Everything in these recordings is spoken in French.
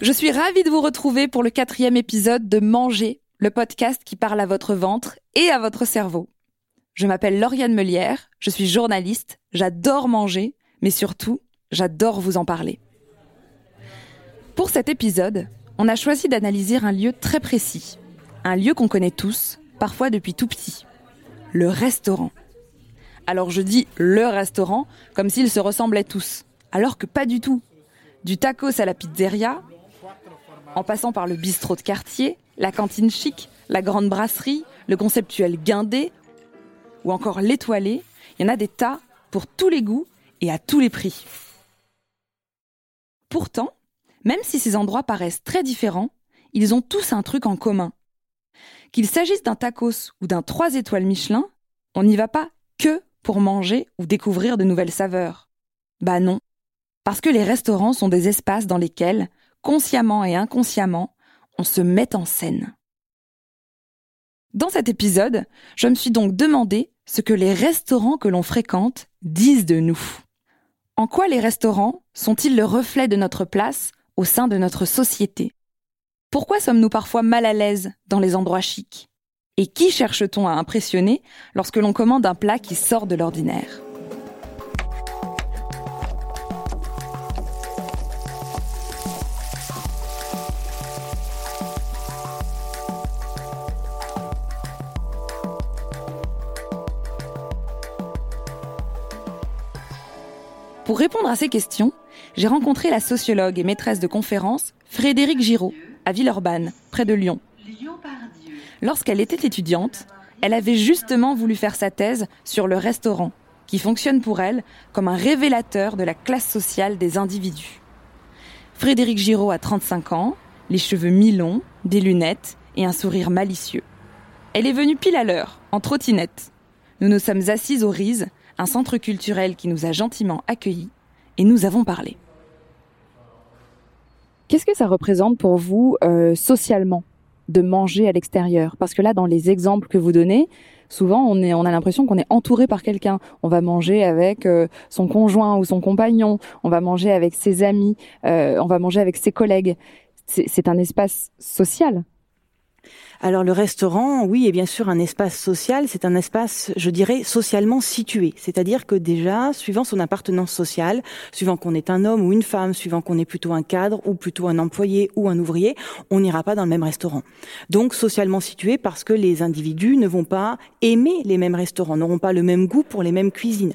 Je suis ravie de vous retrouver pour le quatrième épisode de Manger, le podcast qui parle à votre ventre et à votre cerveau. Je m'appelle Lauriane Melière, je suis journaliste, j'adore manger, mais surtout, j'adore vous en parler. Pour cet épisode, on a choisi d'analyser un lieu très précis, un lieu qu'on connaît tous, parfois depuis tout petit, le restaurant. Alors je dis le restaurant comme s'ils se ressemblaient tous, alors que pas du tout. Du tacos à la pizzeria, en passant par le bistrot de quartier, la cantine chic, la grande brasserie, le conceptuel guindé ou encore l'étoilé, il y en a des tas pour tous les goûts et à tous les prix. Pourtant, même si ces endroits paraissent très différents, ils ont tous un truc en commun. Qu'il s'agisse d'un tacos ou d'un 3 étoiles Michelin, on n'y va pas que pour manger ou découvrir de nouvelles saveurs. Bah non. Parce que les restaurants sont des espaces dans lesquels, consciemment et inconsciemment, on se met en scène. Dans cet épisode, je me suis donc demandé ce que les restaurants que l'on fréquente disent de nous. En quoi les restaurants sont-ils le reflet de notre place au sein de notre société? Pourquoi sommes-nous parfois mal à l'aise dans les endroits chics? Et qui cherche-t-on à impressionner lorsque l'on commande un plat qui sort de l'ordinaire? Pour répondre à ces questions, j'ai rencontré la sociologue et maîtresse de conférences Frédéric Giraud, à Villeurbanne, près de Lyon. Lorsqu'elle était étudiante, elle avait justement voulu faire sa thèse sur le restaurant, qui fonctionne pour elle comme un révélateur de la classe sociale des individus. Frédéric Giraud a 35 ans, les cheveux mi-longs, des lunettes et un sourire malicieux. Elle est venue pile à l'heure, en trottinette. Nous nous sommes assises aux Rises, un centre culturel qui nous a gentiment accueillis, et nous avons parlé. Qu'est-ce que ça représente pour vous euh, socialement de manger à l'extérieur? Parce que là, dans les exemples que vous donnez, souvent on, a l'impression qu'on est entouré par quelqu'un. On va manger avec euh, son conjoint ou son compagnon, on va manger avec ses amis, euh, on va manger avec ses collègues. C'est un espace social. Alors le restaurant, oui, est bien sûr un espace social. C'est un espace, je dirais, socialement situé. C'est-à-dire que déjà, suivant son appartenance sociale, suivant qu'on est un homme ou une femme, suivant qu'on est plutôt un cadre ou plutôt un employé ou un ouvrier, on n'ira pas dans le même restaurant. Donc socialement situé parce que les individus ne vont pas aimer les mêmes restaurants, n'auront pas le même goût pour les mêmes cuisines.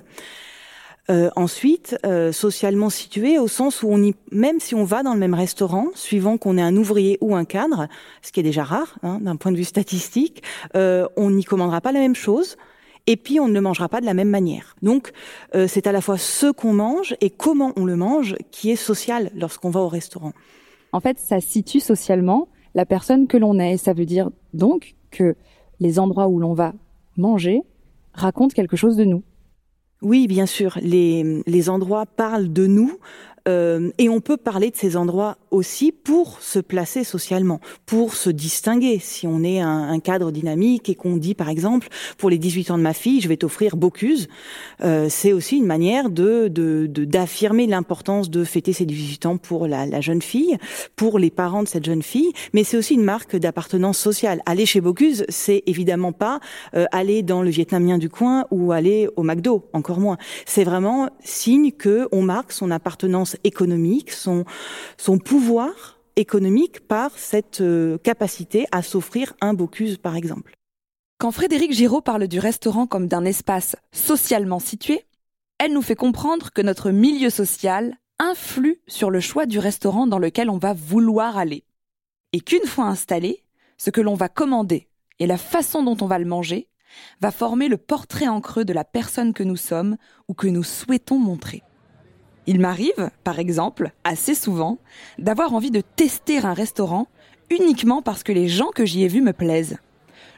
Euh, ensuite, euh, socialement situé au sens où on y, même si on va dans le même restaurant, suivant qu'on est un ouvrier ou un cadre, ce qui est déjà rare hein, d'un point de vue statistique, euh, on n'y commandera pas la même chose. Et puis on ne le mangera pas de la même manière. Donc c'est à la fois ce qu'on mange et comment on le mange qui est social lorsqu'on va au restaurant. En fait, ça situe socialement la personne que l'on est. Ça veut dire donc que les endroits où l'on va manger racontent quelque chose de nous. Oui, bien sûr. Les, les endroits parlent de nous euh, et on peut parler de ces endroits aussi pour se placer socialement, pour se distinguer. Si on est un, cadre dynamique et qu'on dit, par exemple, pour les 18 ans de ma fille, je vais t'offrir Bocuse, euh, c'est aussi une manière de d'affirmer l'importance de fêter ses 18 ans pour la, la, jeune fille, pour les parents de cette jeune fille, mais c'est aussi une marque d'appartenance sociale. Aller chez Bocuse, c'est évidemment pas euh, aller dans le vietnamien du coin ou aller au McDo, encore moins. C'est vraiment signe que on marque son appartenance économique, son, son pouvoir économique par cette euh, capacité à s'offrir un Bocuse, par exemple. Quand Frédéric Giraud parle du restaurant comme d'un espace socialement situé, Elle nous fait comprendre que notre milieu social influe sur le choix du restaurant dans lequel on va vouloir aller. Et qu'une fois installé, ce que l'on va commander et la façon dont on va le manger va former le portrait en creux de la personne que nous sommes ou que nous souhaitons montrer. Il m'arrive, par exemple, assez souvent, d'avoir envie de tester un restaurant uniquement parce que les gens que j'y ai vus me plaisent.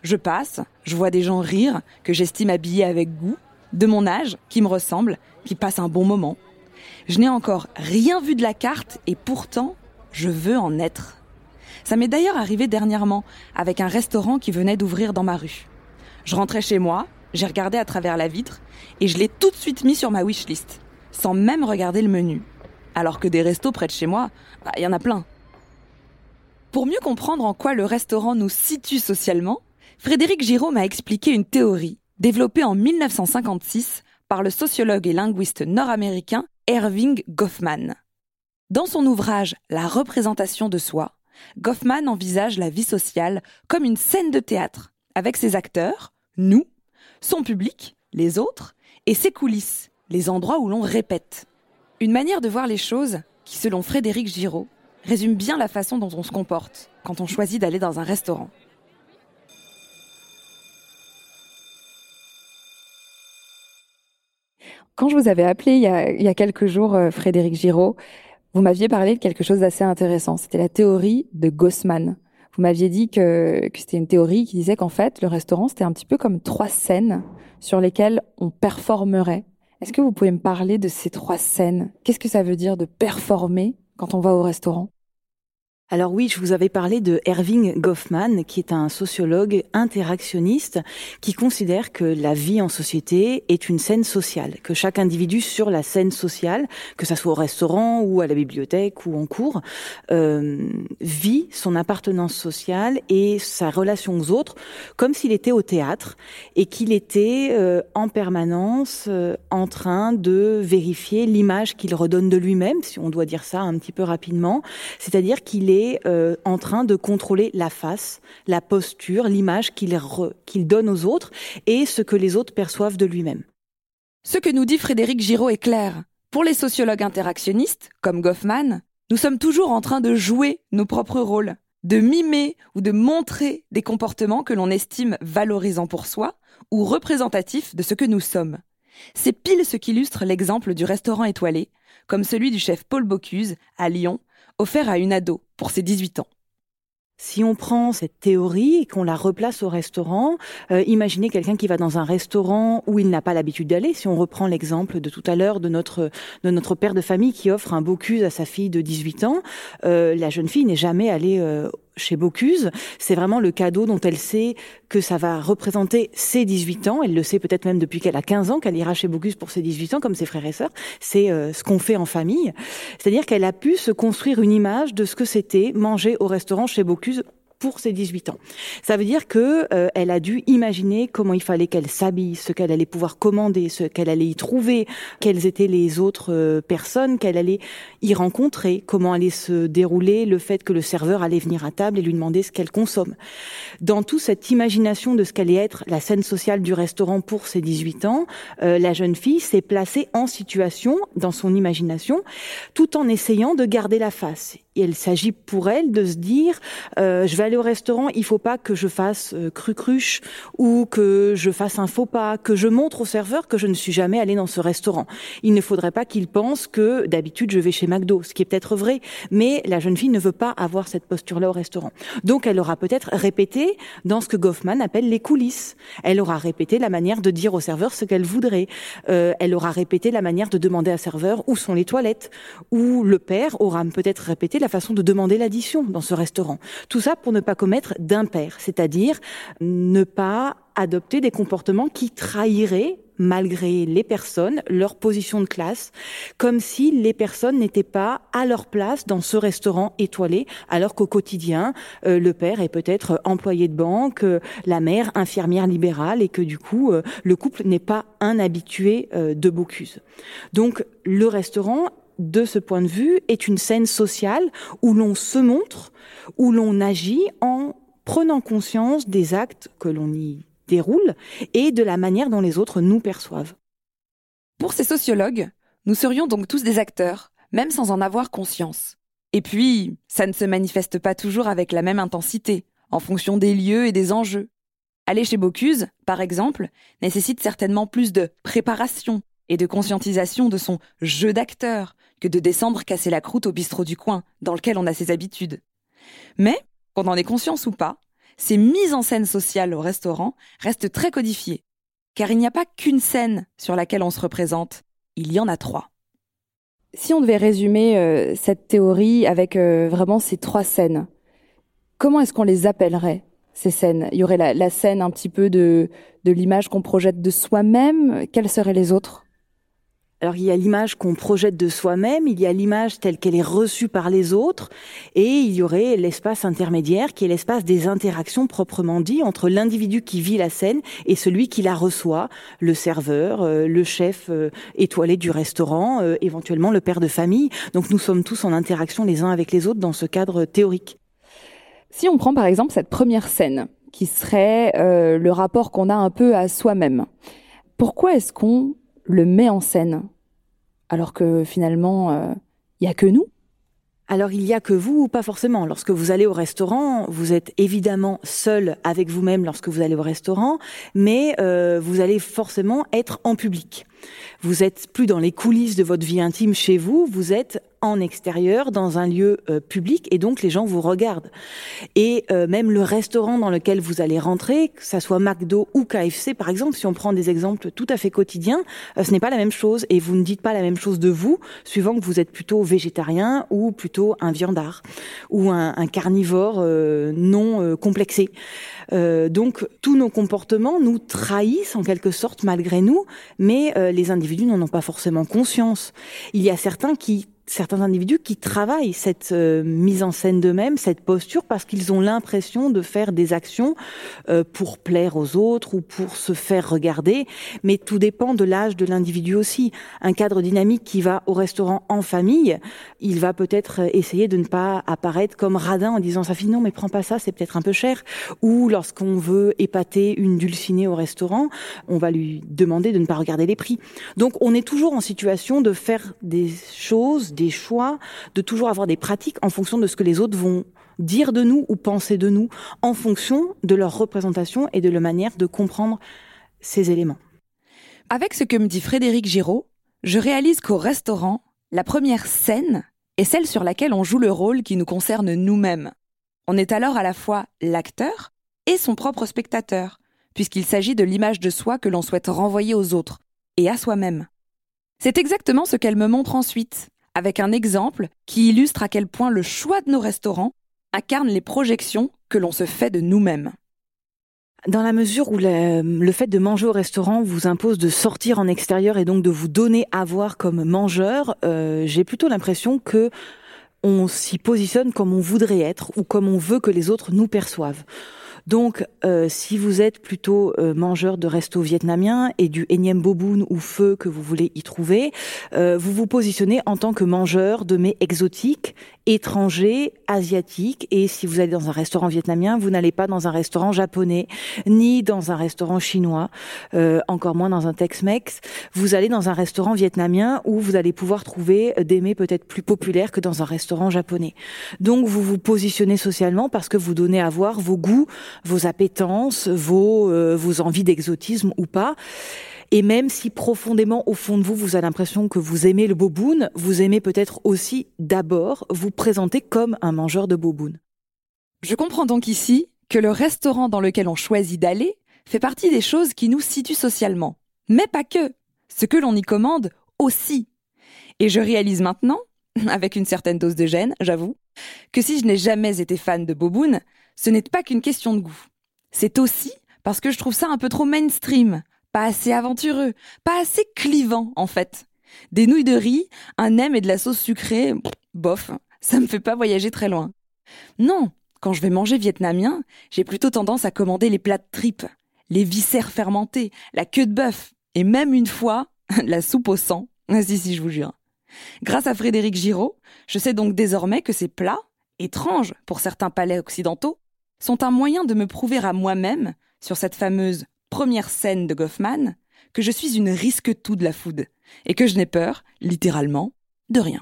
Je passe, je vois des gens rire, que j'estime habillés avec goût, de mon âge, qui me ressemblent, qui passent un bon moment. Je n'ai encore rien vu de la carte et pourtant, je veux en être. Ça m'est d'ailleurs arrivé dernièrement avec un restaurant qui venait d'ouvrir dans ma rue. Je rentrais chez moi, j'ai regardé à travers la vitre et je l'ai tout de suite mis sur ma wishlist, sans même regarder le menu. Alors que des restos près de chez moi, bah, il y en a plein. Pour mieux comprendre en quoi le restaurant nous situe socialement, Frédéric Giraud m'a expliqué une théorie développée en 1956 par le sociologue et linguiste nord-américain Erving Goffman. Dans son ouvrage La représentation de soi, Goffman envisage la vie sociale comme une scène de théâtre, avec ses acteurs, nous, son public, les autres, et ses coulisses, les endroits où l'on répète. Une manière de voir les choses qui, selon Frédéric Giraud, résume bien la façon dont on se comporte quand on choisit d'aller dans un restaurant. Quand je vous avais appelé il y a, quelques jours, euh, Frédéric Giraud, vous m'aviez parlé de quelque chose d'assez intéressant. C'était la théorie de Gossman. Vous m'aviez dit que, que c'était une théorie qui disait qu'en fait, le restaurant, c'était un petit peu comme trois scènes sur lesquelles on performerait. Est-ce que vous pouvez me parler de ces trois scènes? Qu'est-ce que ça veut dire de performer quand on va au restaurant? Alors oui, je vous avais parlé de Erving Goffman, qui est un sociologue interactionniste qui considère que la vie en société est une scène sociale, que chaque individu sur la scène sociale, que ça soit au restaurant ou à la bibliothèque ou en cours, euh, vit son appartenance sociale et sa relation aux autres comme s'il était au théâtre et qu'il était euh, en permanence euh, en train de vérifier l'image qu'il redonne de lui-même, si on doit dire ça un petit peu rapidement, c'est-à-dire qu'il est euh, en train de contrôler la face, la posture, l'image qu'il qu'il donne aux autres et ce que les autres perçoivent de lui-même. Ce que nous dit Frédéric Giraud est clair. Pour les sociologues interactionnistes, comme Goffman, nous sommes toujours en train de jouer nos propres rôles, de mimer ou de montrer des comportements que l'on estime valorisants pour soi ou représentatifs de ce que nous sommes. C'est pile ce qu'illustre l'exemple du restaurant étoilé, comme celui du chef Paul Bocuse à Lyon, offert à une ado pour ses 18 ans. Si on prend cette théorie et qu'on la replace au restaurant, euh, imaginez quelqu'un qui va dans un restaurant où il n'a pas l'habitude d'aller. Si on reprend l'exemple de tout à l'heure de notre de notre père de famille qui offre un Bocuse à sa fille de 18 ans, euh, la jeune fille n'est jamais allée euh, chez Bocuse, c'est vraiment le cadeau dont elle sait que ça va représenter ses 18 ans. Elle le sait peut-être même depuis qu'elle a 15 ans qu'elle ira chez Bocuse pour ses 18 ans, comme ses frères et sœurs. C'est euh, ce qu'on fait en famille. C'est-à-dire qu'elle a pu se construire une image de ce que c'était manger au restaurant chez Bocuse pour ses 18 ans. Ça veut dire que euh, elle a dû imaginer comment il fallait qu'elle s'habille, ce qu'elle allait pouvoir commander, ce qu'elle allait y trouver, quelles étaient les autres euh, personnes qu'elle allait y rencontrer, comment allait se dérouler le fait que le serveur allait venir à table et lui demander ce qu'elle consomme. Dans toute cette imagination de ce qu'allait être la scène sociale du restaurant pour ses 18 ans, euh, la jeune fille s'est placée en situation dans son imagination tout en essayant de garder la face il s'agit pour elle de se dire euh, je vais aller au restaurant, il faut pas que je fasse euh, cru-cruche ou que je fasse un faux pas, que je montre au serveur que je ne suis jamais allée dans ce restaurant. Il ne faudrait pas qu'il pense que d'habitude je vais chez McDo, ce qui est peut-être vrai, mais la jeune fille ne veut pas avoir cette posture-là au restaurant. Donc elle aura peut-être répété dans ce que Goffman appelle les coulisses. Elle aura répété la manière de dire au serveur ce qu'elle voudrait. Euh, elle aura répété la manière de demander à serveur où sont les toilettes. Ou le père aura peut-être répété la façon de demander l'addition dans ce restaurant. Tout ça pour ne pas commettre d'impair, c'est-à-dire ne pas adopter des comportements qui trahiraient malgré les personnes, leur position de classe, comme si les personnes n'étaient pas à leur place dans ce restaurant étoilé, alors qu'au quotidien, euh, le père est peut-être employé de banque, euh, la mère infirmière libérale, et que du coup, euh, le couple n'est pas un habitué de Bocuse. Donc, le restaurant de ce point de vue, est une scène sociale où l'on se montre, où l'on agit en prenant conscience des actes que l'on y déroule et de la manière dont les autres nous perçoivent. Pour ces sociologues, nous serions donc tous des acteurs, même sans en avoir conscience. Et puis, ça ne se manifeste pas toujours avec la même intensité, en fonction des lieux et des enjeux. Aller chez Bocuse, par exemple, nécessite certainement plus de préparation et de conscientisation de son jeu d'acteur que de descendre casser la croûte au bistrot du coin, dans lequel on a ses habitudes. Mais, qu'on en ait conscience ou pas, ces mises en scène sociales au restaurant restent très codifiées. Car il n'y a pas qu'une scène sur laquelle on se représente, il y en a trois. Si on devait résumer euh, cette théorie avec euh, vraiment ces trois scènes, comment est-ce qu'on les appellerait ces scènes? Il y aurait la, la scène un petit peu de, de l'image qu'on projette de soi-même. Quelles seraient les autres? Alors il y a l'image qu'on projette de soi-même, il y a l'image telle qu'elle est reçue par les autres, et il y aurait l'espace intermédiaire qui est l'espace des interactions proprement dit entre l'individu qui vit la scène et celui qui la reçoit, le serveur, euh, le chef euh, étoilé du restaurant, euh, éventuellement le père de famille. Donc nous sommes tous en interaction les uns avec les autres dans ce cadre théorique. Si on prend par exemple cette première scène, qui serait le rapport qu'on a un peu à soi-même, pourquoi est-ce qu'on le met en scène, alors que finalement, il euh, n'y a que nous alors il y a que vous ou pas forcément? Lorsque vous allez au restaurant, vous êtes évidemment seul avec vous-même lorsque vous allez au restaurant, mais euh, vous allez forcément être en public. Vous êtes plus dans les coulisses de votre vie intime chez vous, vous êtes en extérieur, dans un lieu euh, public, et donc les gens vous regardent. Et euh, même le restaurant dans lequel vous allez rentrer, que ça soit McDo ou KFC par exemple, si on prend des exemples tout à fait quotidiens, euh, ce n'est pas la même chose, et vous ne dites pas la même chose de vous, suivant que vous êtes plutôt végétarien ou plutôt un viandard, ou un, un carnivore non complexé. donc tous nos comportements nous trahissent en quelque sorte malgré nous, mais les individus n'en ont pas forcément conscience. Il y a certains qui certains individus qui travaillent cette euh, mise en scène d'eux-mêmes, cette posture, parce qu'ils ont l'impression de faire des actions euh, pour plaire aux autres ou pour se faire regarder. Mais tout dépend de l'âge de l'individu aussi. Un cadre dynamique qui va au restaurant en famille, il va peut-être essayer de ne pas apparaître comme radin en disant sa fille non mais prends pas ça, c'est peut-être un peu cher. Ou lorsqu'on veut épater une dulcinée au restaurant, on va lui demander de ne pas regarder les prix. Donc on est toujours en situation de faire des des choix, de toujours avoir des pratiques en fonction de ce que les autres vont dire de nous ou penser de nous, en fonction de leur représentation et de la manière de comprendre ces éléments. Avec ce que me dit Frédéric Giraud, je réalise qu'au restaurant, la première scène est celle sur laquelle on joue le rôle qui nous concerne nous-mêmes. On est alors à la fois l'acteur et son propre spectateur, puisqu'il s'agit de l'image de soi que l'on souhaite renvoyer aux autres et à soi-même. C'est exactement ce qu'elle me montre ensuite, avec un exemple qui illustre à quel point le choix de nos restaurants incarne les projections que l'on se fait de nous-mêmes. Dans la mesure où le, fait de manger au restaurant vous impose de sortir en extérieur et donc de vous donner à voir comme mangeur, euh, j'ai plutôt l'impression que on s'y positionne comme on voudrait être ou comme on veut que les autres nous perçoivent. Donc, euh, si vous êtes plutôt euh, mangeur de resto vietnamien et du énième boboon ou feu que vous voulez y trouver, euh, vous vous positionnez en tant que mangeur de mets exotiques, étrangers, asiatiques. Et si vous allez dans un restaurant vietnamien, vous n'allez pas dans un restaurant japonais, ni dans un restaurant chinois, encore moins dans un Tex-Mex. Vous allez dans un restaurant vietnamien où vous allez pouvoir trouver des mets peut-être plus populaires que dans un restaurant japonais. Donc, vous vous positionnez socialement parce que vous donnez à voir vos goûts, vos appétences, vos, euh, vos envies d'exotisme ou pas. Et même si profondément au fond de vous, vous avez l'impression que vous aimez le boboon, vous aimez peut-être aussi d'abord vous présenter comme un mangeur de boboon. Je comprends donc ici que le restaurant dans lequel on choisit d'aller fait partie des choses qui nous situent socialement. Mais pas que. Ce que l'on y commande aussi. Et je réalise maintenant, avec une certaine dose de gêne, j'avoue, que si je n'ai jamais été fan de boboon, ce n'est pas qu'une question de goût. C'est aussi parce que je trouve ça un peu trop mainstream, pas assez aventureux, pas assez clivant en fait. Des nouilles de riz, un nem et de la sauce sucrée, bof, ça me fait pas voyager très loin. Non, quand je vais manger vietnamien, j'ai plutôt tendance à commander les plats de tripes, les viscères fermentés, la queue de bœuf, et même une fois, la soupe au sang. Ah si, si, je vous jure. Grâce à Frédéric Giraud, je sais donc désormais que ces plats, étranges pour certains palais occidentaux, sont un moyen de me prouver à moi-même, sur cette fameuse première scène de Goffman, que je suis une risque-tout de la food et que je n'ai peur, littéralement, de rien.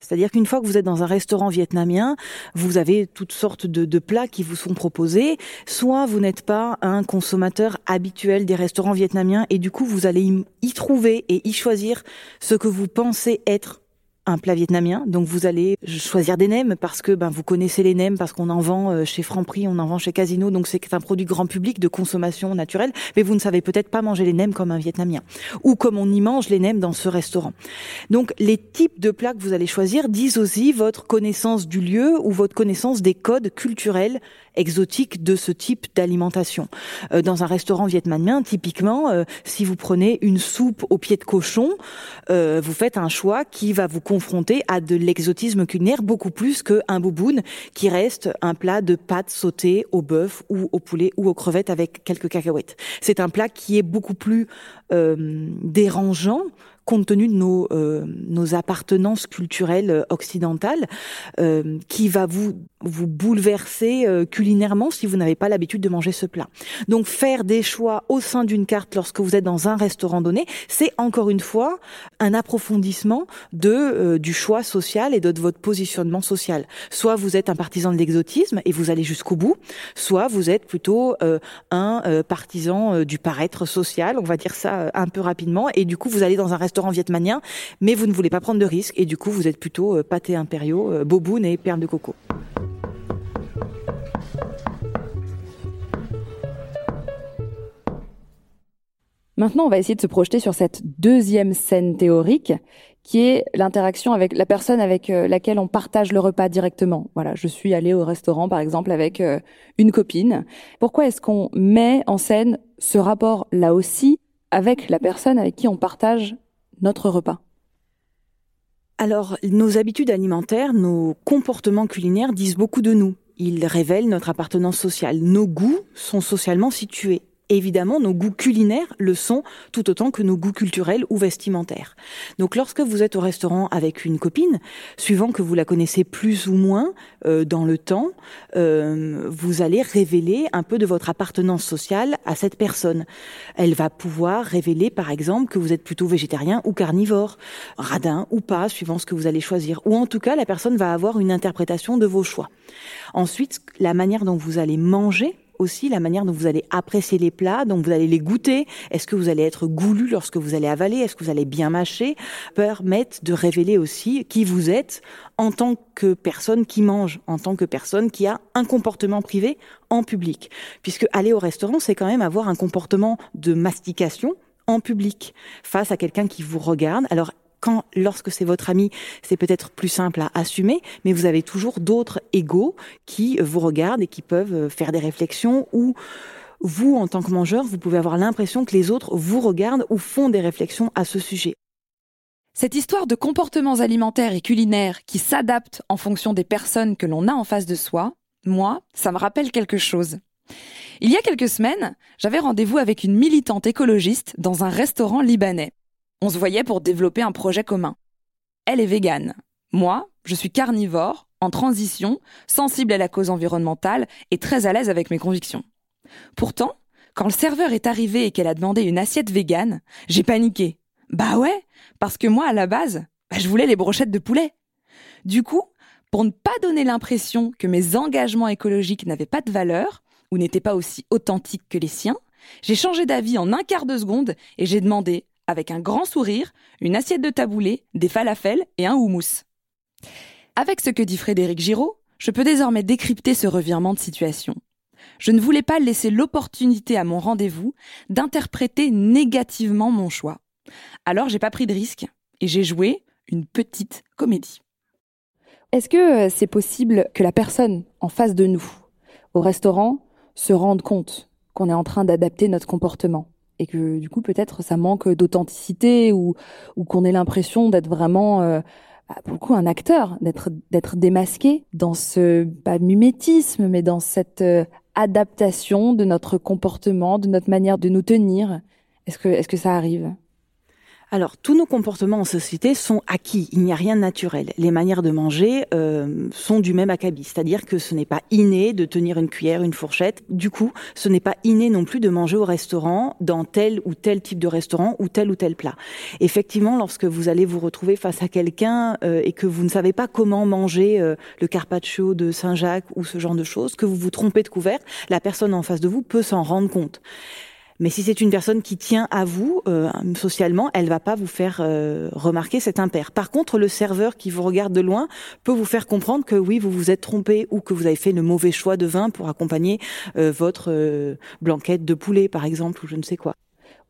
C'est-à-dire qu'une fois que vous êtes dans un restaurant vietnamien, vous avez toutes sortes de, plats qui vous sont proposés. Soit vous n'êtes pas un consommateur habituel des restaurants vietnamiens et du coup vous allez y trouver et y choisir ce que vous pensez être un plat vietnamien. Donc vous allez choisir des nems parce que ben vous connaissez les nems parce qu'on en vend euh, chez Franprix, on en vend chez Casino. Donc c'est un produit grand public de consommation naturelle, mais vous ne savez peut-être pas manger les nems comme un vietnamien ou comme on y mange les nems dans ce restaurant. Donc les types de plats que vous allez choisir disent aussi votre connaissance du lieu ou votre connaissance des codes culturels exotiques de ce type d'alimentation. Euh, dans un restaurant vietnamien, typiquement, euh, si vous prenez une soupe au pied de cochon, vous faites un choix qui va vous confronter à de l'exotisme culinaire beaucoup plus qu'un bouboune qui reste un plat de pâtes sautées au bœuf ou au poulet ou aux crevettes avec quelques cacahuètes. C'est un plat qui est beaucoup plus dérangeant compte tenu de nos, euh, nos appartenances culturelles euh, occidentales, euh, qui va vous vous bouleverser euh, culinairement si vous n'avez pas l'habitude de manger ce plat. Donc faire des choix au sein d'une carte lorsque vous êtes dans un restaurant donné, c'est encore une fois un approfondissement de du choix social et de, de votre positionnement social. Soit vous êtes un partisan de l'exotisme et vous allez jusqu'au bout, soit vous êtes plutôt un partisan du paraître social, on va dire ça un peu rapidement, et du coup vous allez dans un restaurant restaurant vietnamien, mais vous ne voulez pas prendre de risques et du coup vous êtes plutôt euh, pâté impériaux, euh, boboon et perles de coco. Maintenant, on va essayer de se projeter sur cette deuxième scène théorique qui est l'interaction avec la personne avec euh, laquelle on partage le repas directement. Voilà, je suis allée au restaurant par exemple avec une copine. Pourquoi est-ce qu'on met en scène ce rapport là aussi avec la personne avec qui on partage notre repas Alors, nos habitudes alimentaires, nos comportements culinaires disent beaucoup de nous. Ils révèlent notre appartenance sociale. Nos goûts sont socialement situés évidemment, nos goûts culinaires le sont tout autant que nos goûts culturels ou vestimentaires. Donc lorsque vous êtes au restaurant avec une copine, suivant que vous la connaissez plus ou moins euh, dans le temps, euh, vous allez révéler un peu de votre appartenance sociale à cette personne. Elle va pouvoir révéler par exemple que vous êtes plutôt végétarien ou carnivore, radin ou pas, suivant ce que vous allez choisir. Ou en tout cas, la personne va avoir une interprétation de vos choix. Ensuite, la manière dont vous allez manger aussi la manière dont vous allez apprécier les plats, dont vous allez les goûter. Est-ce que vous allez être goulu lorsque vous allez avaler? Est-ce que vous allez bien mâcher? Permettent de révéler aussi qui vous êtes en tant que personne qui mange, en tant que personne qui a un comportement privé en public. Puisque aller au restaurant, c'est quand même avoir un comportement de mastication en public face à quelqu'un qui vous regarde. Alors quand, lorsque c'est votre ami, c'est peut-être plus simple à assumer, mais vous avez toujours d'autres égaux qui vous regardent et qui peuvent euh, faire des réflexions ou vous, en tant que mangeur, vous pouvez avoir l'impression que les autres vous regardent ou font des réflexions à ce sujet. Cette histoire de comportements alimentaires et culinaires qui s'adaptent en fonction des personnes que l'on a en face de soi, moi, ça me rappelle quelque chose. Il y a quelques semaines, j'avais rendez-vous avec une militante écologiste dans un restaurant libanais. On se voyait pour développer un projet commun. Elle est végane. Moi, je suis carnivore, en transition, sensible à la cause environnementale et très à l'aise avec mes convictions. Pourtant, quand le serveur est arrivé et qu'elle a demandé une assiette végane, j'ai paniqué. Bah ouais, parce que moi, à la base, bah, je voulais les brochettes de poulet. Du coup, pour ne pas donner l'impression que mes engagements écologiques n'avaient pas de valeur, ou n'étaient pas aussi authentiques que les siens, j'ai changé d'avis en un quart de seconde et j'ai demandé avec un grand sourire, une assiette de taboulé, des falafels et un houmous. Avec ce que dit Frédéric Giraud, je peux désormais décrypter ce revirement de situation. Je ne voulais pas laisser l'opportunité à mon rendez-vous d'interpréter négativement mon choix. Alors j'ai pas pris de risque et j'ai joué une petite comédie. Est-ce que euh, c'est possible que la personne en face de nous, au restaurant, se rende compte qu'on est en train d'adapter notre comportement? Et que du coup peut-être ça manque d'authenticité ou, ou qu'on ait l'impression d'être vraiment euh, bah, beaucoup un acteur, d'être d'être démasqué dans ce pas mimétisme mais dans cette euh, adaptation de notre comportement, de notre manière de nous tenir. Est-ce que est-ce que ça arrive? Alors, tous nos comportements en société sont acquis. Il n'y a rien de naturel. Les manières de manger euh, sont du même acabit, c'est-à-dire que ce n'est pas inné de tenir une cuillère, une fourchette. Du coup, ce n'est pas inné non plus de manger au restaurant, dans tel ou tel type de restaurant ou tel ou tel plat. Effectivement, lorsque vous allez vous retrouver face à quelqu'un euh, et que vous ne savez pas comment manger euh, le carpaccio de Saint-Jacques ou ce genre de choses, que vous vous trompez de couvert, la personne en face de vous peut s'en rendre compte. Mais si c'est une personne qui tient à vous euh, socialement, elle va pas vous faire euh, remarquer cet impair. Par contre, le serveur qui vous regarde de loin peut vous faire comprendre que oui, vous vous êtes trompé ou que vous avez fait le mauvais choix de vin pour accompagner euh, votre blanquette de poulet, par exemple, ou je ne sais quoi.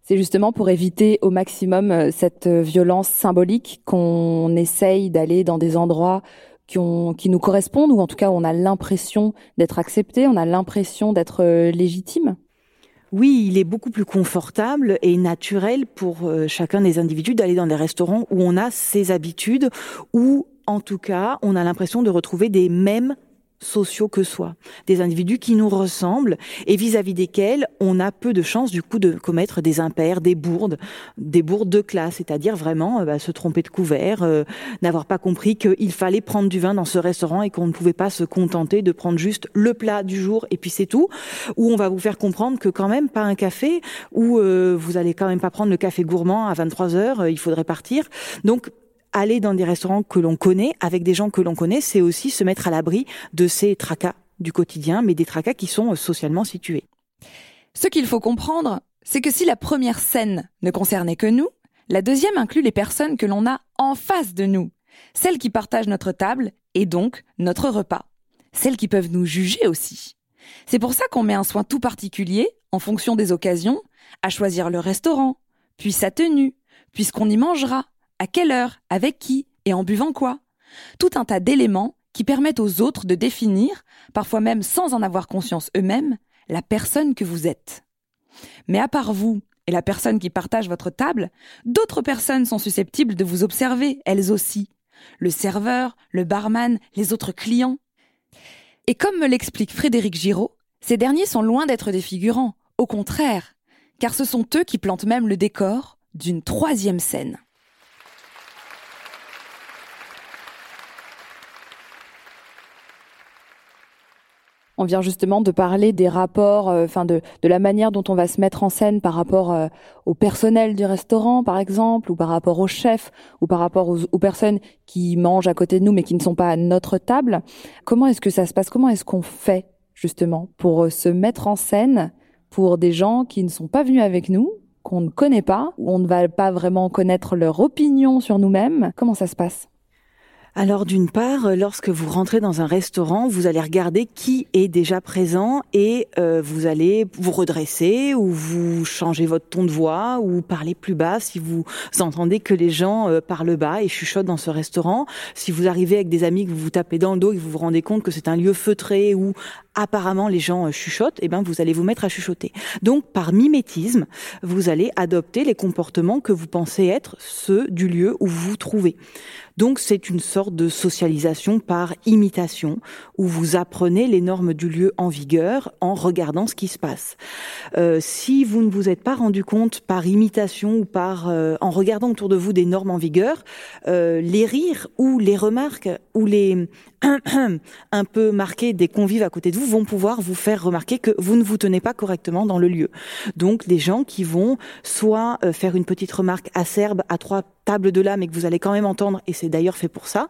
C'est justement pour éviter au maximum cette violence symbolique qu'on essaye d'aller dans des endroits qui, ont, qui nous correspondent, ou en tout cas on a l'impression d'être accepté, on a l'impression d'être légitime. Oui, il est beaucoup plus confortable et naturel pour euh, chacun des individus d'aller dans des restaurants où on a ses habitudes, où en tout cas on a l'impression de retrouver des mêmes sociaux que soi, des individus qui nous ressemblent et vis-à-vis desquels on a peu de chances du coup de commettre des impairs, des bourdes, des bourdes de classe, c'est-à-dire vraiment euh, bah, se tromper de couvert, euh, n'avoir pas compris qu'il fallait prendre du vin dans ce restaurant et qu'on ne pouvait pas se contenter de prendre juste le plat du jour et puis c'est tout, ou on va vous faire comprendre que quand même pas un café, ou euh, vous allez quand même pas prendre le café gourmand à 23 heures, il faudrait partir. Donc aller dans des restaurants que l'on connaît, avec des gens que l'on connaît, c'est aussi se mettre à l'abri de ces tracas du quotidien, mais des tracas qui sont euh, socialement situés. Ce qu'il faut comprendre, c'est que si la première scène ne concernait que nous, la deuxième inclut les personnes que l'on a en face de nous, celles qui partagent notre table et donc notre repas, celles qui peuvent nous juger aussi. C'est pour ça qu'on met un soin tout particulier, en fonction des occasions, à choisir le restaurant, puis sa tenue, puisqu'on y mangera, à quelle heure, avec qui et en buvant quoi? Tout un tas d'éléments qui permettent aux autres de définir, parfois même sans en avoir conscience eux-mêmes, la personne que vous êtes. Mais à part vous et la personne qui partage votre table, d'autres personnes sont susceptibles de vous observer, elles aussi. Le serveur, le barman, les autres clients. Et comme me l'explique Frédéric Giraud, ces derniers sont loin d'être des figurants, au contraire, car ce sont eux qui plantent même le décor d'une troisième scène. On vient justement de parler des rapports, euh, enfin de, de la manière dont on va se mettre en scène par rapport euh, au personnel du restaurant, par exemple, ou par rapport au chef, ou par rapport aux, aux, personnes qui mangent à côté de nous mais qui ne sont pas à notre table. Comment est-ce que ça se passe? Comment est-ce qu'on fait justement pour euh, se mettre en scène pour des gens qui ne sont pas venus avec nous, qu'on ne connaît pas, où on ne va pas vraiment connaître leur opinion sur nous-mêmes? Comment ça se passe? Alors d'une part, euh, lorsque vous rentrez dans un restaurant, vous allez regarder qui est déjà présent et euh, vous allez vous redresser ou vous changer votre ton de voix ou parler plus bas si vous entendez que les gens euh, parlent bas et chuchotent dans ce restaurant. Si vous arrivez avec des amis que vous vous tapez dans le dos et que vous vous rendez compte que c'est un lieu feutré où apparemment les gens chuchotent, eh ben vous allez vous mettre à chuchoter. Donc par mimétisme, vous allez adopter les comportements que vous pensez être ceux du lieu où vous vous trouvez. Donc c'est une sorte de socialisation par imitation, où vous apprenez les normes du lieu en vigueur en regardant ce qui se passe. Euh, si vous ne vous êtes pas rendu compte par imitation ou par euh, en regardant autour de vous des normes en vigueur, euh, les rires ou les remarques ou les un peu marqués des convives à côté de vous vont pouvoir vous faire remarquer que vous ne vous tenez pas correctement dans le lieu. Donc des gens qui vont soit faire une petite remarque acerbe à trois table de là, mais que vous allez quand même entendre, et c'est d'ailleurs fait pour ça,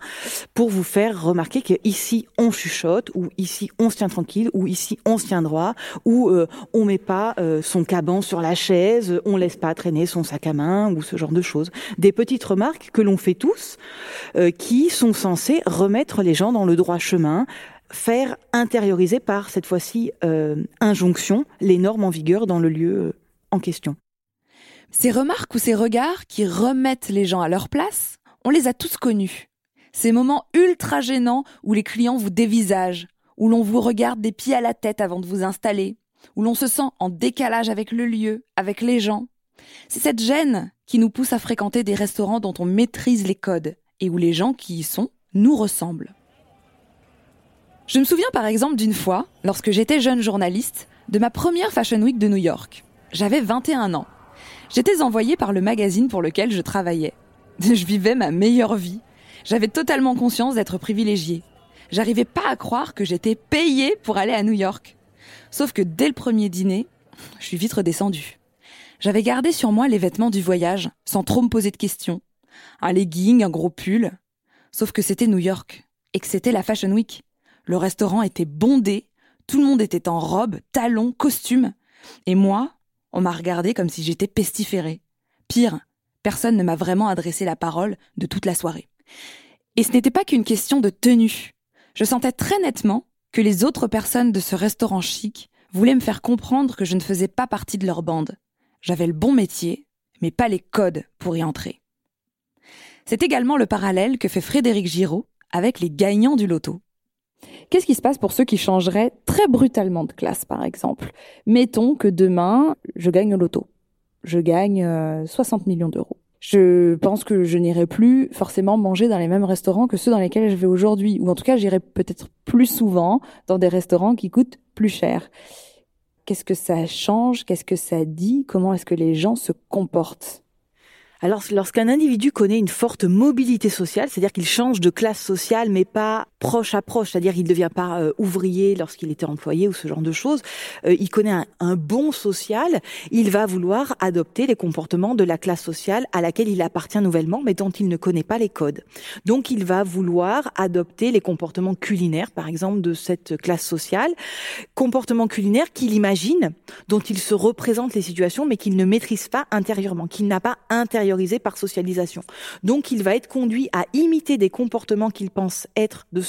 pour vous faire remarquer qu'ici on chuchote, ou ici on se tient tranquille, ou ici on se tient droit, ou euh, on met pas euh, son caban sur la chaise, on laisse pas traîner son sac à main, ou ce genre de choses. Des petites remarques que l'on fait tous, euh, qui sont censées remettre les gens dans le droit chemin, faire intérioriser par cette fois-ci injonction les normes en vigueur dans le lieu en question. Ces remarques ou ces regards qui remettent les gens à leur place, on les a tous connus. Ces moments ultra gênants où les clients vous dévisagent, où l'on vous regarde des pieds à la tête avant de vous installer, où l'on se sent en décalage avec le lieu, avec les gens. C'est cette gêne qui nous pousse à fréquenter des restaurants dont on maîtrise les codes et où les gens qui y sont nous ressemblent. Je me souviens par exemple d'une fois, lorsque j'étais jeune journaliste, de ma première Fashion Week de New York. J'avais 21 ans. J'étais envoyée par le magazine pour lequel je travaillais. Je vivais ma meilleure vie. J'avais totalement conscience d'être privilégiée. J'arrivais pas à croire que j'étais payée pour aller à New York. Sauf que dès le premier dîner, je suis vite redescendue. J'avais gardé sur moi les vêtements du voyage, sans trop me poser de questions. Un legging, un gros pull. Sauf que c'était New York, et que c'était la Fashion Week. Le restaurant était bondé, tout le monde était en robe, talons, costume. Et moi, on m'a regardé comme si j'étais pestiférée. Pire, personne ne m'a vraiment adressé la parole de toute la soirée. Et ce n'était pas qu'une question de tenue. Je sentais très nettement que les autres personnes de ce restaurant chic voulaient me faire comprendre que je ne faisais pas partie de leur bande. J'avais le bon métier, mais pas les codes pour y entrer. C'est également le parallèle que fait Frédéric Giraud avec les gagnants du loto. Qu'est-ce qui se passe pour ceux qui changeraient très brutalement de classe, par exemple? Mettons que demain, je gagne au loto. Je gagne 60 euh, millions d'euros. Je pense que je n'irai plus forcément manger dans les mêmes restaurants que ceux dans lesquels je vais aujourd'hui. Ou en tout cas, j'irai peut-être plus souvent dans des restaurants qui coûtent plus cher. Qu'est-ce que ça change? Qu'est-ce que ça dit? Comment est-ce que les gens se comportent? Alors, lorsqu'un individu connaît une forte mobilité sociale, c'est-à-dire qu'il change de classe sociale, mais pas proche à proche, c'est-à-dire qu'il ne devient pas euh, ouvrier lorsqu'il était employé ou ce genre de choses, euh, il connaît un, un, bon social, il va vouloir adopter les comportements de la classe sociale à laquelle il appartient nouvellement, mais dont il ne connaît pas les codes. Donc, il va vouloir adopter les comportements culinaires, par exemple, de cette classe sociale, comportements culinaires qu'il imagine, dont il se représente les situations, mais qu'il ne maîtrise pas intérieurement, qu'il n'a pas intérieurement par socialisation. Donc il va être conduit à imiter des comportements qu'il pense être de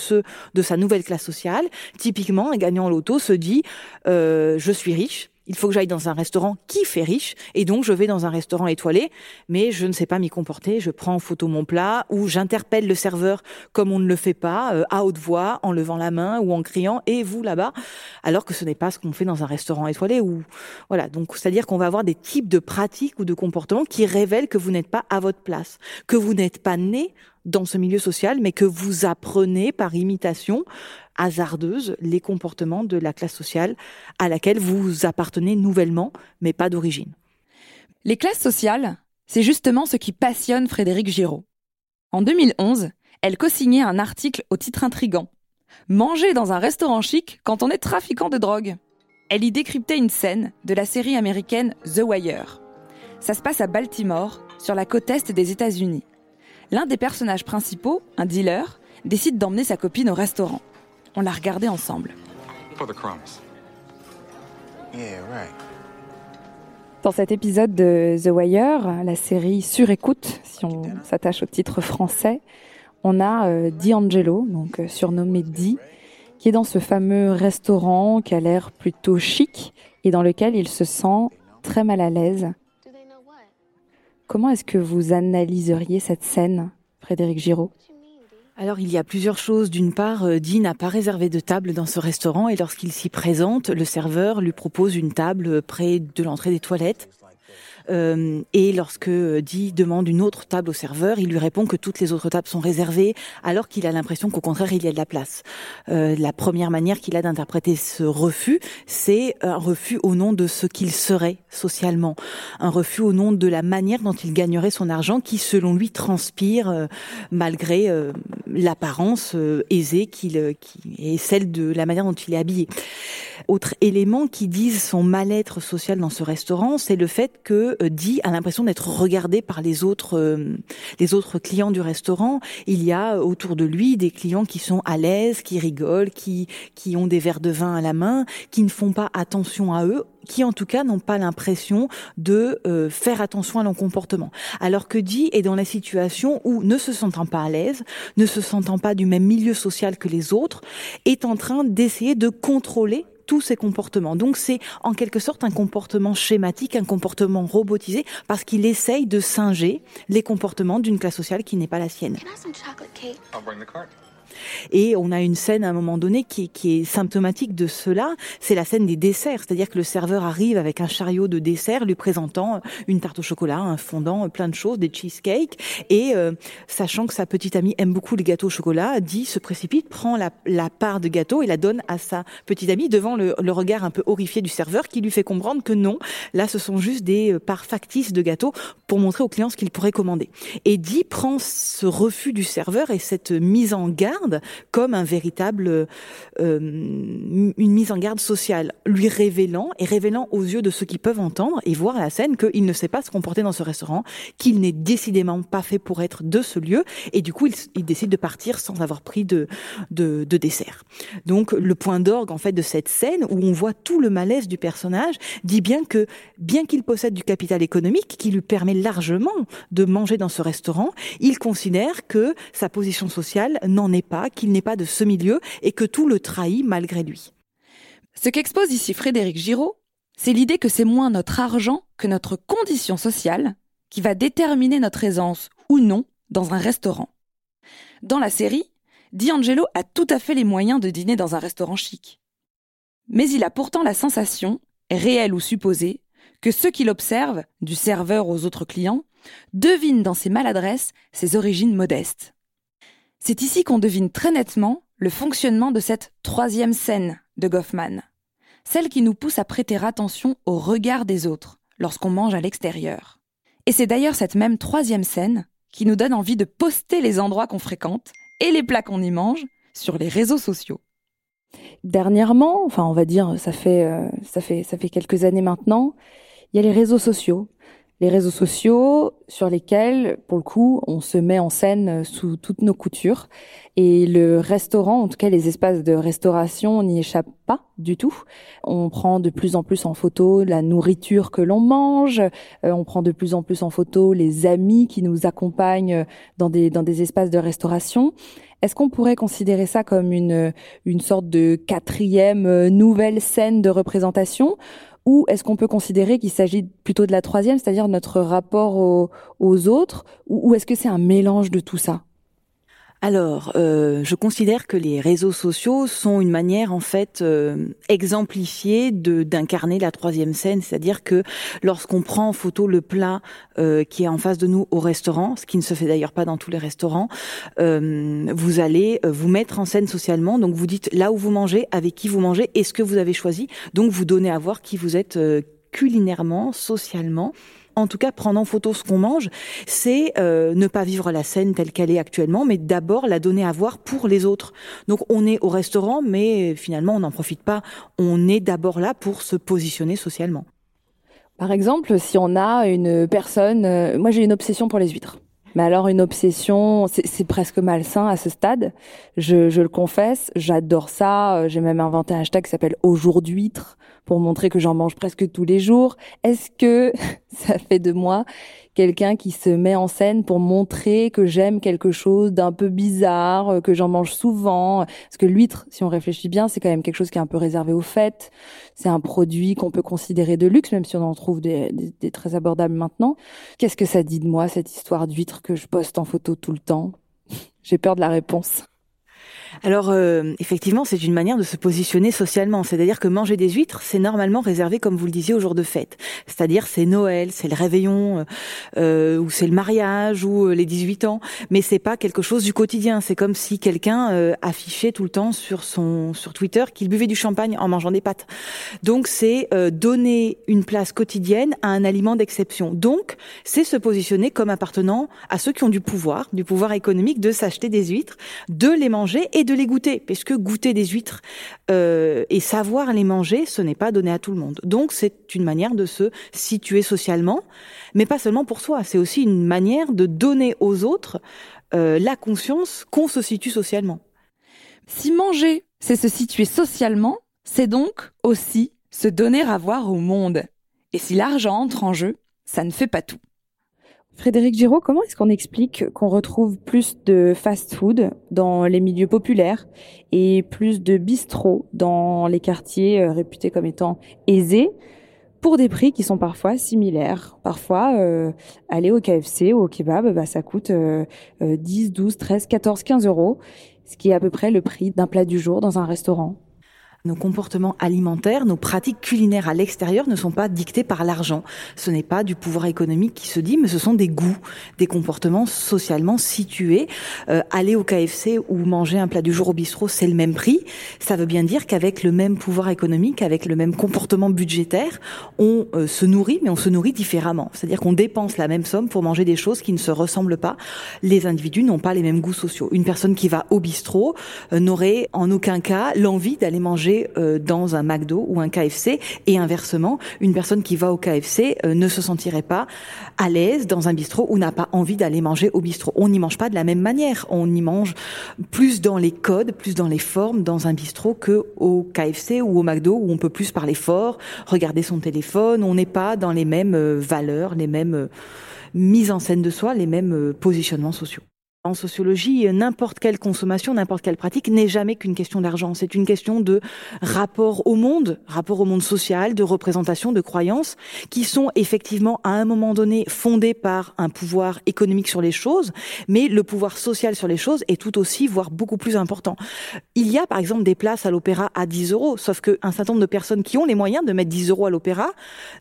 de sa nouvelle classe sociale. Typiquement, un gagnant loto se dit euh, je suis riche, il faut que j'aille dans un restaurant qui fait riche, et donc je vais dans un restaurant étoilé, mais je ne sais pas m'y comporter, je prends en photo mon plat, ou j'interpelle le serveur comme on ne le fait pas, euh, à haute voix, en levant la main ou en criant, et vous là-bas, alors que ce n'est pas ce qu'on fait dans un restaurant étoilé, ou voilà, donc c'est-à-dire qu'on va avoir des types de pratiques ou de comportements qui révèlent que vous n'êtes pas à votre place, que vous n'êtes pas né dans ce milieu social, mais que vous apprenez par imitation hasardeuse les comportements de la classe sociale à laquelle vous appartenez nouvellement, mais pas d'origine. Les classes sociales, c'est justement ce qui passionne Frédéric Giraud. En 2011, elle co-signait un article au titre intrigant. Manger dans un restaurant chic quand on est trafiquant de drogue. Elle y décryptait une scène de la série américaine The Wire. Ça se passe à Baltimore, sur la côte est des États-Unis l'un des personnages principaux, un dealer, décide d'emmener sa copine au restaurant. On l'a regardé ensemble. Dans cet épisode de The Wire, la série Surécoute, si on s'attache au titre français, on a euh, D'Angelo, donc euh, surnommé Di, qui est dans ce fameux restaurant qui a l'air plutôt chic et dans lequel il se sent très mal à l'aise. Comment est-ce que vous analyseriez cette scène, Frédéric Giraud? Alors il y a plusieurs choses. D'une part, euh, Dean n'a pas réservé de table dans ce restaurant et lorsqu'il s'y présente, le serveur lui propose une table près de l'entrée des toilettes. Euh, et lorsque Di demande une autre table au serveur, il lui répond que toutes les autres tables sont réservées, alors qu'il a l'impression qu'au contraire il y a de la place. Euh, la première manière qu'il a d'interpréter ce refus, c'est un refus au nom de ce qu'il serait socialement, un refus au nom de la manière dont il gagnerait son argent, qui selon lui transpire euh, malgré euh, l'apparence euh, aisée qu'il qui est celle de la manière dont il est habillé. Autre élément qui dit son mal-être social dans ce restaurant, c'est le fait que euh, Di a l'impression d'être regardé par les autres, euh, les autres clients du restaurant. Il y a autour de lui des clients qui sont à l'aise, qui rigolent, qui, qui ont des verres de vin à la main, qui ne font pas attention à eux qui en tout cas n'ont pas l'impression de euh, faire attention à leur comportement. Alors que Di est dans la situation où, ne se sentant pas à l'aise, ne se sentant pas du même milieu social que les autres, est en train d'essayer de contrôler tous ces comportements. Donc c'est en quelque sorte un comportement schématique, un comportement robotisé, parce qu'il essaye de singer les comportements d'une classe sociale qui n'est pas la sienne. Et on a une scène à un moment donné qui, qui est symptomatique de cela. C'est la scène des desserts, c'est-à-dire que le serveur arrive avec un chariot de dessert lui présentant une tarte au chocolat, un fondant, plein de choses, des cheesecakes. Et euh, sachant que sa petite amie aime beaucoup les gâteaux au chocolat, dit se précipite, prend la, la part de gâteau et la donne à sa petite amie devant le, le regard un peu horrifié du serveur qui lui fait comprendre que non, là ce sont juste des euh, parts factices de gâteaux pour montrer au client ce qu'il pourrait commander. Et dit prend ce refus du serveur et cette mise en garde comme un véritable euh, une mise en garde sociale, lui révélant et révélant aux yeux de ceux qui peuvent entendre et voir la scène qu'il ne sait pas se comporter dans ce restaurant, qu'il n'est décidément pas fait pour être de ce lieu et du coup il, décide de partir sans avoir pris de, de, de dessert. Donc le point d'orgue en fait de cette scène où on voit tout le malaise du personnage dit bien que bien qu'il possède du capital économique qui lui permet largement de manger dans ce restaurant, il considère que sa position sociale n'en est pas, qu'il n'est pas de ce milieu et que tout le trahit malgré lui. Ce qu'expose ici Frédéric Giraud, c'est l'idée que c'est moins notre argent que notre condition sociale qui va déterminer notre aisance ou non dans un restaurant. Dans la série, D'Angelo a tout à fait les moyens de dîner dans un restaurant chic. Mais il a pourtant la sensation, réelle ou supposée, que ceux qui l'observent, du serveur aux autres clients, devinent dans ses maladresses ses origines modestes. C'est ici qu'on devine très nettement le fonctionnement de cette troisième scène de Goffman, celle qui nous pousse à prêter attention au regard des autres lorsqu'on mange à l'extérieur. Et c'est d'ailleurs cette même troisième scène qui nous donne envie de poster les endroits qu'on fréquente et les plats qu'on y mange sur les réseaux sociaux. Dernièrement, enfin on va dire ça fait euh, ça fait ça fait quelques années maintenant, il y a les réseaux sociaux les réseaux sociaux sur lesquels, pour le coup, on se met en scène sous toutes nos coutures. Et le restaurant, en tout cas les espaces de restauration, n'y échappe pas du tout. On prend de plus en plus en photo la nourriture que l'on mange. Euh, on prend de plus en plus en photo les amis qui nous accompagnent dans des, dans des espaces de restauration. Est-ce qu'on pourrait considérer ça comme une, une sorte de quatrième euh, nouvelle scène de représentation? Ou est-ce qu'on peut considérer qu'il s'agit plutôt de la troisième, c'est-à-dire notre rapport aux, autres, ou est-ce que c'est un mélange de tout ça? Alors, euh, je considère que les réseaux sociaux sont une manière en fait euh, exemplifiée de d'incarner la troisième scène, c'est-à-dire que lorsqu'on prend en photo le plat euh, qui est en face de nous au restaurant, ce qui ne se fait d'ailleurs pas dans tous les restaurants, vous allez vous mettre en scène socialement. Donc vous dites là où vous mangez, avec qui vous mangez, et ce que vous avez choisi? Donc vous donnez à voir qui vous êtes culinairement, socialement en tout cas prendre en photo ce qu'on mange, c'est euh, ne pas vivre la scène telle qu'elle est actuellement, mais d'abord la donner à voir pour les autres. Donc on est au restaurant, mais finalement on n'en profite pas. On est d'abord là pour se positionner socialement. Par exemple, si on a une personne, euh, moi j'ai une obsession pour les huîtres. Mais alors une obsession, c'est presque malsain à ce stade. Je, je le confesse, j'adore ça. Euh, j'ai même inventé un hashtag qui s'appelle Aujourd'hui-huître pour montrer que j'en mange presque tous les jours. Est-ce que ça fait de moi quelqu'un qui se met en scène pour montrer que j'aime quelque chose d'un peu bizarre, euh, que j'en mange souvent? Parce que l'huître, si on réfléchit bien, c'est quand même quelque chose qui est un peu réservé aux fêtes. C'est un produit qu'on peut considérer de luxe, même si on en trouve des, très abordables maintenant. Qu'est-ce que ça dit de moi, cette histoire d'huître que je poste en photo tout le temps? J'ai peur de la réponse. Alors euh, effectivement, c'est une manière de se positionner socialement. C'est-à-dire que manger des huîtres, c'est normalement réservé, comme vous le disiez, aux jours de fête. C'est-à-dire c'est Noël, c'est le réveillon, euh, ou c'est le mariage, ou euh, les 18 ans. Mais c'est pas quelque chose du quotidien. C'est comme si quelqu'un euh, affichait tout le temps sur son sur Twitter qu'il buvait du champagne en mangeant des pâtes. Donc c'est euh, donner une place quotidienne à un aliment d'exception. Donc c'est se positionner comme appartenant à ceux qui ont du pouvoir, du pouvoir économique, de s'acheter des huîtres, de les manger et de les goûter, puisque goûter des huîtres euh, et savoir les manger, ce n'est pas donné à tout le monde. Donc c'est une manière de se situer socialement, mais pas seulement pour soi, c'est aussi une manière de donner aux autres euh, la conscience qu'on se situe socialement. Si manger, c'est se situer socialement, c'est donc aussi se donner à voir au monde. Et si l'argent entre en jeu, ça ne fait pas tout. Frédéric Giraud, comment est-ce qu'on explique qu'on retrouve plus de fast-food dans les milieux populaires et plus de bistrots dans les quartiers euh, réputés comme étant aisés pour des prix qui sont parfois similaires? Parfois, euh, aller au KFC ou au kebab, bah, ça coûte 10, 12, 13, 14, 15 euros, ce qui est à peu près le prix d'un plat du jour dans un restaurant nos comportements alimentaires, nos pratiques culinaires à l'extérieur ne sont pas dictés par l'argent. Ce n'est pas du pouvoir économique qui se dit, mais ce sont des goûts, des comportements socialement situés. Euh, aller au KFC ou manger un plat du jour au bistrot, c'est le même prix. Ça veut bien dire qu'avec le même pouvoir économique, avec le même comportement budgétaire, on euh, se nourrit, mais on se nourrit différemment. C'est-à-dire qu'on dépense la même somme pour manger des choses qui ne se ressemblent pas. Les individus n'ont pas les mêmes goûts sociaux. Une personne qui va au bistrot euh, n'aurait en aucun cas l'envie d'aller manger euh, dans un McDo ou un KFC et inversement, une personne qui va au KFC euh, ne se sentirait pas à l'aise dans un bistrot ou n'a pas envie d'aller manger au bistrot. On n'y mange pas de la même manière. On y mange plus dans les codes, plus dans les formes dans un bistrot que au KFC ou au McDo où on peut plus parler fort, regarder son téléphone. On n'est pas dans les mêmes euh, valeurs, les mêmes mises en scène de soi, les mêmes positionnements sociaux. En sociologie, n'importe quelle consommation, n'importe quelle pratique n'est jamais qu'une question d'argent. C'est une question de rapport au monde, rapport au monde social, de représentation, de croyances, qui sont effectivement à un moment donné fondées par un pouvoir économique sur les choses, mais le pouvoir social sur les choses est tout aussi, voire beaucoup plus important. Il y a par exemple des places à l'opéra à 10 euros, sauf qu'un certain nombre de personnes qui ont les moyens de mettre 10 euros à l'opéra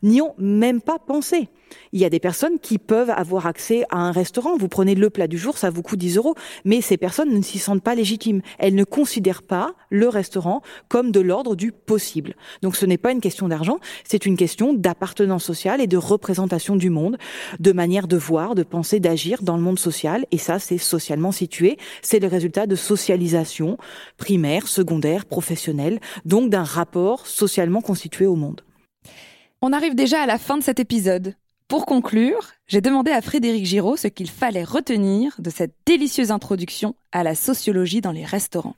n'y ont même pas pensé. Il y a des personnes qui peuvent avoir accès à un restaurant. Vous prenez le plat du jour, ça vous coûte 10 euros. Mais ces personnes ne s'y sentent pas légitimes. Elles ne considèrent pas le restaurant comme de l'ordre du possible. Donc ce n'est pas une question d'argent, c'est une question d'appartenance sociale et de représentation du monde, de manière de voir, de penser, d'agir dans le monde social. Et ça, c'est socialement situé. C'est le résultat de socialisation primaire, secondaire, professionnelle, donc d'un rapport socialement constitué au monde. On arrive déjà à la fin de cet épisode. Pour conclure, j'ai demandé à Frédéric Giraud ce qu'il fallait retenir de cette délicieuse introduction à la sociologie dans les restaurants.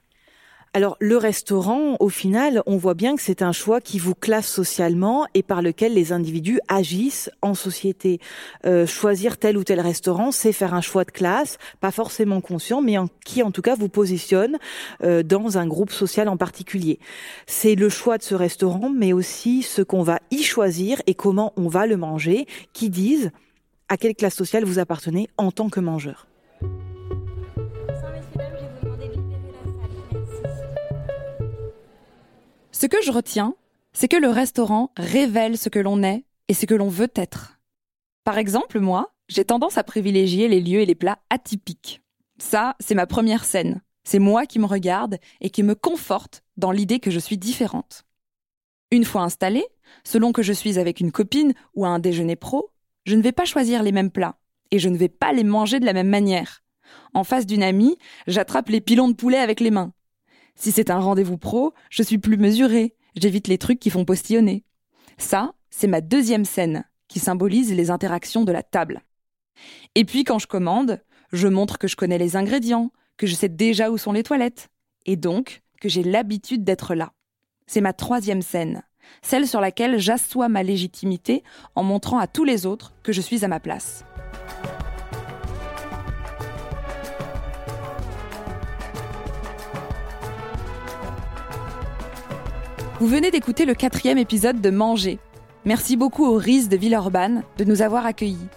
Alors le restaurant, au final, on voit bien que c'est un choix qui vous classe socialement et par lequel les individus agissent en société. Euh, choisir tel ou tel restaurant, c'est faire un choix de classe, pas forcément conscient, mais qui en tout cas vous positionne euh, dans un groupe social en particulier. C'est le choix de ce restaurant, mais aussi ce qu'on va y choisir et comment on va le manger, qui disent à quelle classe sociale vous appartenez en tant que mangeur. Ce que je retiens, c'est que le restaurant révèle ce que l'on est et ce que l'on veut être. Par exemple, moi, j'ai tendance à privilégier les lieux et les plats atypiques. Ça, c'est ma première scène. C'est moi qui me regarde et qui me conforte dans l'idée que je suis différente. Une fois installée, selon que je suis avec une copine ou à un déjeuner pro, je ne vais pas choisir les mêmes plats et je ne vais pas les manger de la même manière. En face d'une amie, j'attrape les pilons de poulet avec les mains. Si c'est un rendez-vous pro, je suis plus mesurée, j'évite les trucs qui font postillonner. Ça, c'est ma deuxième scène, qui symbolise les interactions de la table. Et puis quand je commande, je montre que je connais les ingrédients, que je sais déjà où sont les toilettes, et donc que j'ai l'habitude d'être là. C'est ma troisième scène, celle sur laquelle j'assois ma légitimité en montrant à tous les autres que je suis à ma place. Vous venez d'écouter le quatrième épisode de Manger. Merci beaucoup aux RIS de Villeurbanne de nous avoir accueillis.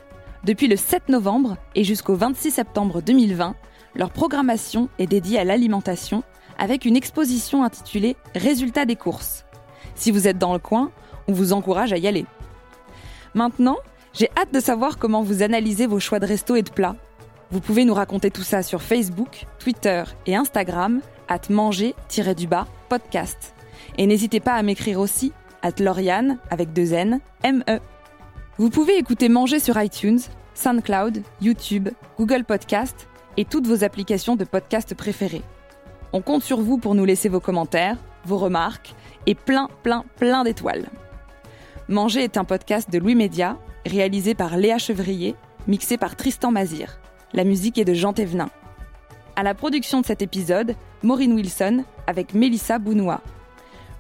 Depuis le 7 novembre et jusqu'au 26 septembre 2020, leur programmation est dédiée à l'alimentation avec une exposition intitulée Résultats des courses. Si vous êtes dans le coin, on vous encourage à y aller. Maintenant, j'ai hâte de savoir comment vous analysez vos choix de resto et de plats. Vous pouvez nous raconter tout ça sur Facebook, Twitter et Instagram, at manger-du-bas podcast. Et n'hésitez pas à m'écrire aussi, à Lauriane, avec deux N, M-E. Vous pouvez écouter Manger sur iTunes, SoundCloud, YouTube, Google Podcast et toutes vos applications de podcast préférées. On compte sur vous pour nous laisser vos commentaires, vos remarques et plein, plein, plein d'étoiles. Manger est un podcast de Louis Média, réalisé par Léa Chevrier, mixé par Tristan Mazir. La musique est de Jean Thévenin. À la production de cet épisode, Maureen Wilson avec Mélissa Bounois.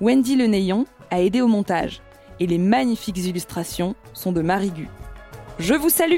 Wendy Lenéon a aidé au montage et les magnifiques illustrations sont de Marigu. Je vous salue